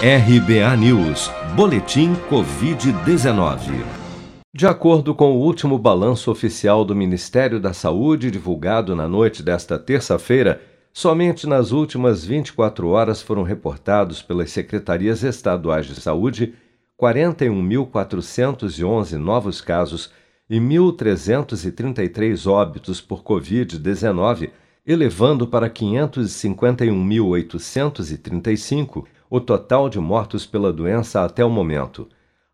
RBA News, Boletim Covid-19. De acordo com o último balanço oficial do Ministério da Saúde, divulgado na noite desta terça-feira, somente nas últimas 24 horas foram reportados pelas secretarias estaduais de saúde 41.411 novos casos e 1.333 óbitos por Covid-19, elevando para 551.835 o total de mortos pela doença até o momento.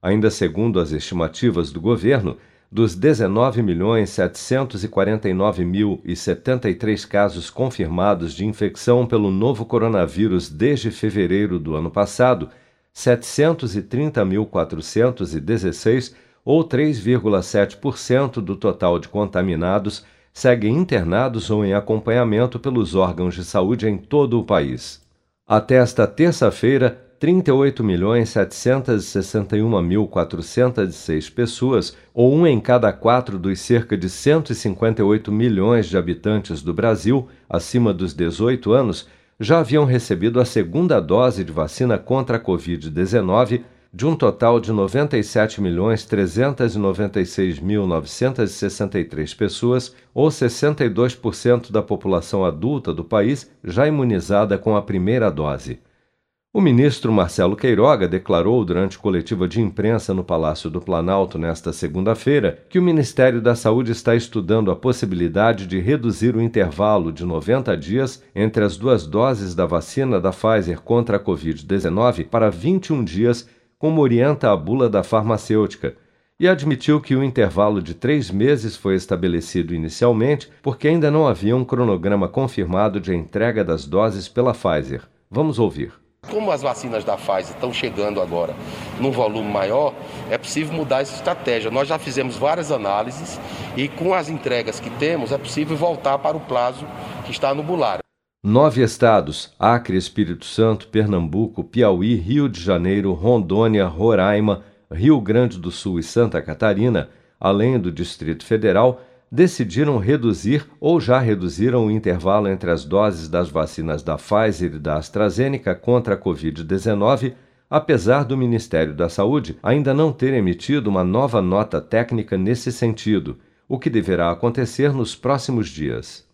Ainda segundo as estimativas do governo, dos 19.749.073 casos confirmados de infecção pelo novo coronavírus desde fevereiro do ano passado, 730.416, ou 3,7% do total de contaminados, seguem internados ou em acompanhamento pelos órgãos de saúde em todo o país. Até esta terça-feira, 38.761.406 pessoas, ou um em cada quatro dos cerca de 158 milhões de habitantes do Brasil, acima dos 18 anos, já haviam recebido a segunda dose de vacina contra a Covid-19 de um total de 97.396.963 pessoas, ou 62% da população adulta do país já imunizada com a primeira dose. O ministro Marcelo Queiroga declarou durante coletiva de imprensa no Palácio do Planalto nesta segunda-feira que o Ministério da Saúde está estudando a possibilidade de reduzir o intervalo de 90 dias entre as duas doses da vacina da Pfizer contra a Covid-19 para 21 dias como orienta a bula da farmacêutica, e admitiu que o intervalo de três meses foi estabelecido inicialmente porque ainda não havia um cronograma confirmado de entrega das doses pela Pfizer. Vamos ouvir. Como as vacinas da Pfizer estão chegando agora num volume maior, é possível mudar essa estratégia. Nós já fizemos várias análises e com as entregas que temos é possível voltar para o prazo que está no bular. Nove estados: Acre, Espírito Santo, Pernambuco, Piauí, Rio de Janeiro, Rondônia, Roraima, Rio Grande do Sul e Santa Catarina, além do Distrito Federal, decidiram reduzir ou já reduziram o intervalo entre as doses das vacinas da Pfizer e da AstraZeneca contra a Covid-19, apesar do Ministério da Saúde ainda não ter emitido uma nova nota técnica nesse sentido, o que deverá acontecer nos próximos dias.